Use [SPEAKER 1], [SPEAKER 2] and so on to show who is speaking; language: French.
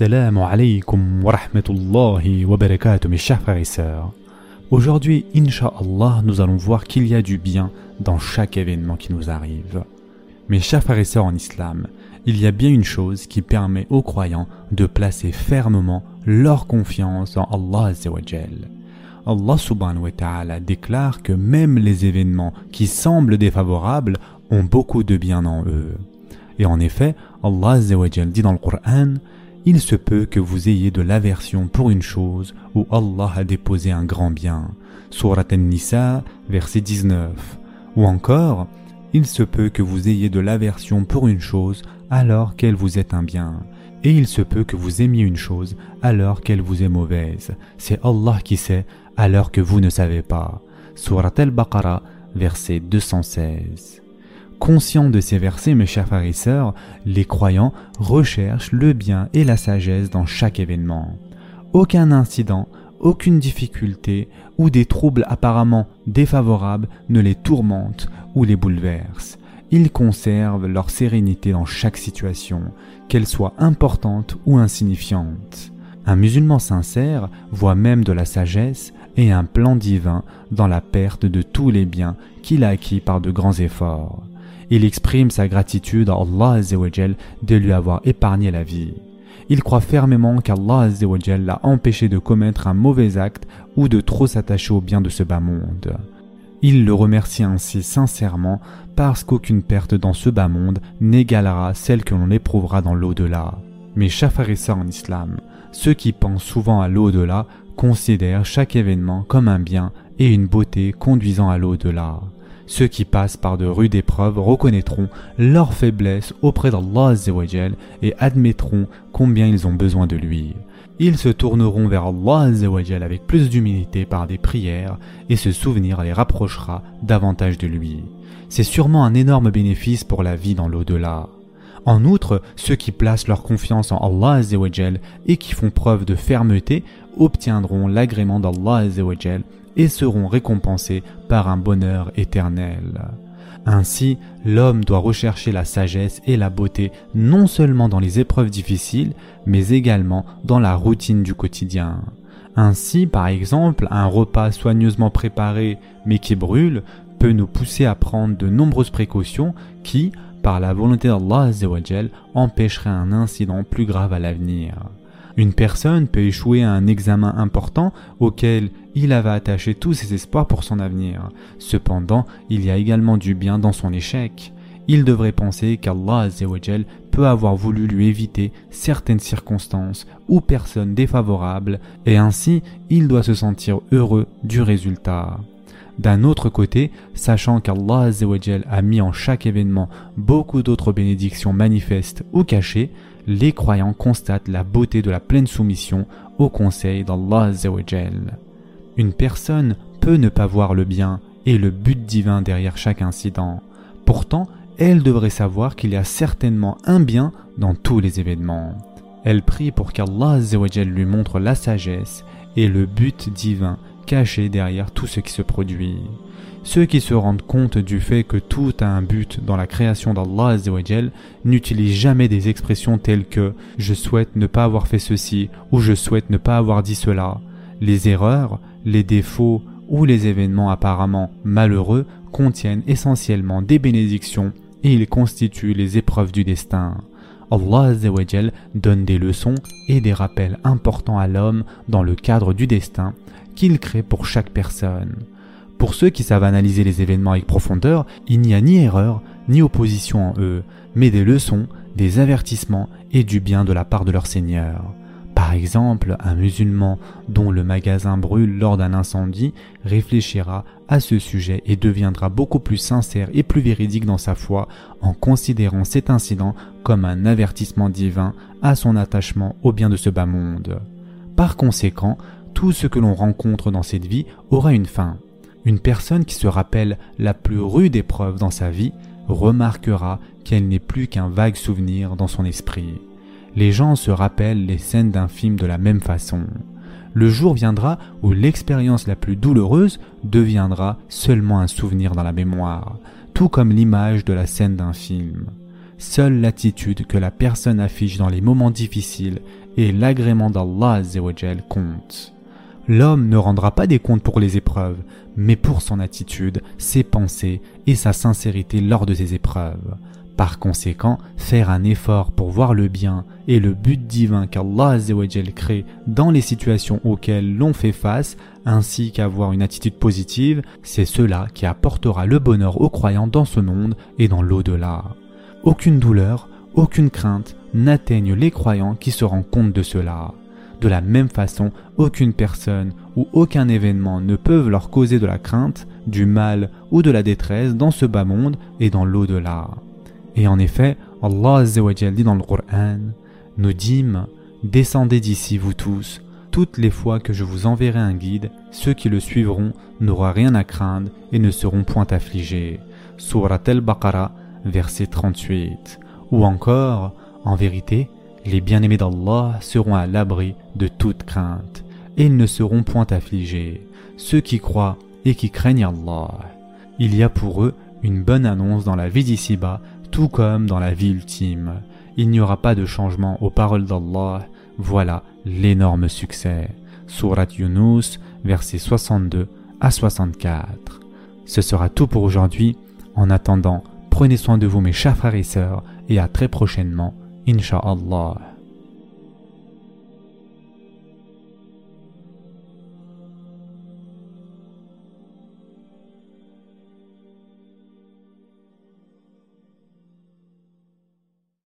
[SPEAKER 1] Wa rahmatullahi wa. Aujourd'hui, Inch'Allah, nous allons voir qu'il y a du bien dans chaque événement qui nous arrive. Mes chers frères et sœurs en islam, il y a bien une chose qui permet aux croyants de placer fermement leur confiance en Allah. Allah subhanahu déclare que même les événements qui semblent défavorables ont beaucoup de bien en eux. Et en effet, Allah dit dans le Coran il se peut que vous ayez de l'aversion pour une chose où Allah a déposé un grand bien. Surat An-Nisa, verset 19. Ou encore, il se peut que vous ayez de l'aversion pour une chose alors qu'elle vous est un bien. Et il se peut que vous aimiez une chose alors qu'elle vous est mauvaise. C'est Allah qui sait alors que vous ne savez pas. Surat Al-Baqarah, verset 216. Conscients de ces versets, mes chers frères et sœurs, les croyants recherchent le bien et la sagesse dans chaque événement. Aucun incident, aucune difficulté ou des troubles apparemment défavorables ne les tourmentent ou les bouleversent. Ils conservent leur sérénité dans chaque situation, qu'elle soit importante ou insignifiante. Un musulman sincère voit même de la sagesse et un plan divin dans la perte de tous les biens qu'il a acquis par de grands efforts il exprime sa gratitude à Allah de lui avoir épargné la vie. Il croit fermement qu'Allah l'a empêché de commettre un mauvais acte ou de trop s'attacher au bien de ce bas monde. Il le remercie ainsi sincèrement parce qu'aucune perte dans ce bas monde n'égalera celle que l'on éprouvera dans l'au-delà. Mais ça en islam, ceux qui pensent souvent à l'au-delà considèrent chaque événement comme un bien et une beauté conduisant à l'au-delà. Ceux qui passent par de rudes épreuves reconnaîtront leur faiblesse auprès d'Allah et admettront combien ils ont besoin de lui. Ils se tourneront vers Allah avec plus d'humilité par des prières et ce souvenir les rapprochera davantage de lui. C'est sûrement un énorme bénéfice pour la vie dans l'au-delà. En outre, ceux qui placent leur confiance en Allah et qui font preuve de fermeté obtiendront l'agrément d'Allah et seront récompensés par un bonheur éternel. Ainsi, l'homme doit rechercher la sagesse et la beauté non seulement dans les épreuves difficiles, mais également dans la routine du quotidien. Ainsi, par exemple, un repas soigneusement préparé mais qui brûle peut nous pousser à prendre de nombreuses précautions qui, par la volonté d'Allah, empêcheraient un incident plus grave à l'avenir. Une personne peut échouer à un examen important auquel il avait attaché tous ses espoirs pour son avenir. Cependant, il y a également du bien dans son échec. Il devrait penser qu'Allah peut avoir voulu lui éviter certaines circonstances ou personnes défavorables et ainsi il doit se sentir heureux du résultat. D'un autre côté, sachant qu'Allah a mis en chaque événement beaucoup d'autres bénédictions manifestes ou cachées, les croyants constatent la beauté de la pleine soumission au conseil d'Allah Une personne peut ne pas voir le bien et le but divin derrière chaque incident. Pourtant, elle devrait savoir qu'il y a certainement un bien dans tous les événements. Elle prie pour qu'Allah lui montre la sagesse et le but divin caché derrière tout ce qui se produit. Ceux qui se rendent compte du fait que tout a un but dans la création d'Allah n'utilisent jamais des expressions telles que je souhaite ne pas avoir fait ceci ou je souhaite ne pas avoir dit cela. Les erreurs, les défauts ou les événements apparemment malheureux contiennent essentiellement des bénédictions et ils constituent les épreuves du destin. Allah donne des leçons et des rappels importants à l'homme dans le cadre du destin qu'il crée pour chaque personne. Pour ceux qui savent analyser les événements avec profondeur, il n'y a ni erreur ni opposition en eux, mais des leçons, des avertissements et du bien de la part de leur Seigneur. Par exemple, un musulman dont le magasin brûle lors d'un incendie réfléchira à ce sujet et deviendra beaucoup plus sincère et plus véridique dans sa foi en considérant cet incident comme un avertissement divin à son attachement au bien de ce bas monde. Par conséquent, tout ce que l'on rencontre dans cette vie aura une fin. Une personne qui se rappelle la plus rude épreuve dans sa vie remarquera qu'elle n'est plus qu'un vague souvenir dans son esprit. Les gens se rappellent les scènes d'un film de la même façon. Le jour viendra où l'expérience la plus douloureuse deviendra seulement un souvenir dans la mémoire, tout comme l'image de la scène d'un film. seule l'attitude que la personne affiche dans les moments difficiles et l'agrément d'Allah compte. L'homme ne rendra pas des comptes pour les épreuves, mais pour son attitude, ses pensées et sa sincérité lors de ces épreuves. Par conséquent, faire un effort pour voir le bien et le but divin qu'Allah crée dans les situations auxquelles l'on fait face, ainsi qu'avoir une attitude positive, c'est cela qui apportera le bonheur aux croyants dans ce monde et dans l'au-delà. Aucune douleur, aucune crainte n'atteignent les croyants qui se rendent compte de cela. De la même façon, aucune personne ou aucun événement ne peuvent leur causer de la crainte, du mal ou de la détresse dans ce bas monde et dans l'au-delà. Et en effet, Allah dit dans le Coran, nous dîmes, descendez d'ici vous tous, toutes les fois que je vous enverrai un guide, ceux qui le suivront n'auront rien à craindre et ne seront point affligés. Surat al-Baqarah, verset 38. Ou encore, en vérité, les bien-aimés d'Allah seront à l'abri de toute crainte, et ils ne seront point affligés, ceux qui croient et qui craignent Allah. Il y a pour eux une bonne annonce dans la vie d'ici-bas tout comme dans la vie ultime. Il n'y aura pas de changement aux paroles d'Allah. Voilà l'énorme succès. Surat Yunus, versets 62 à 64. Ce sera tout pour aujourd'hui. En attendant, prenez soin de vous mes chers frères et sœurs et à très prochainement, Inch'Allah.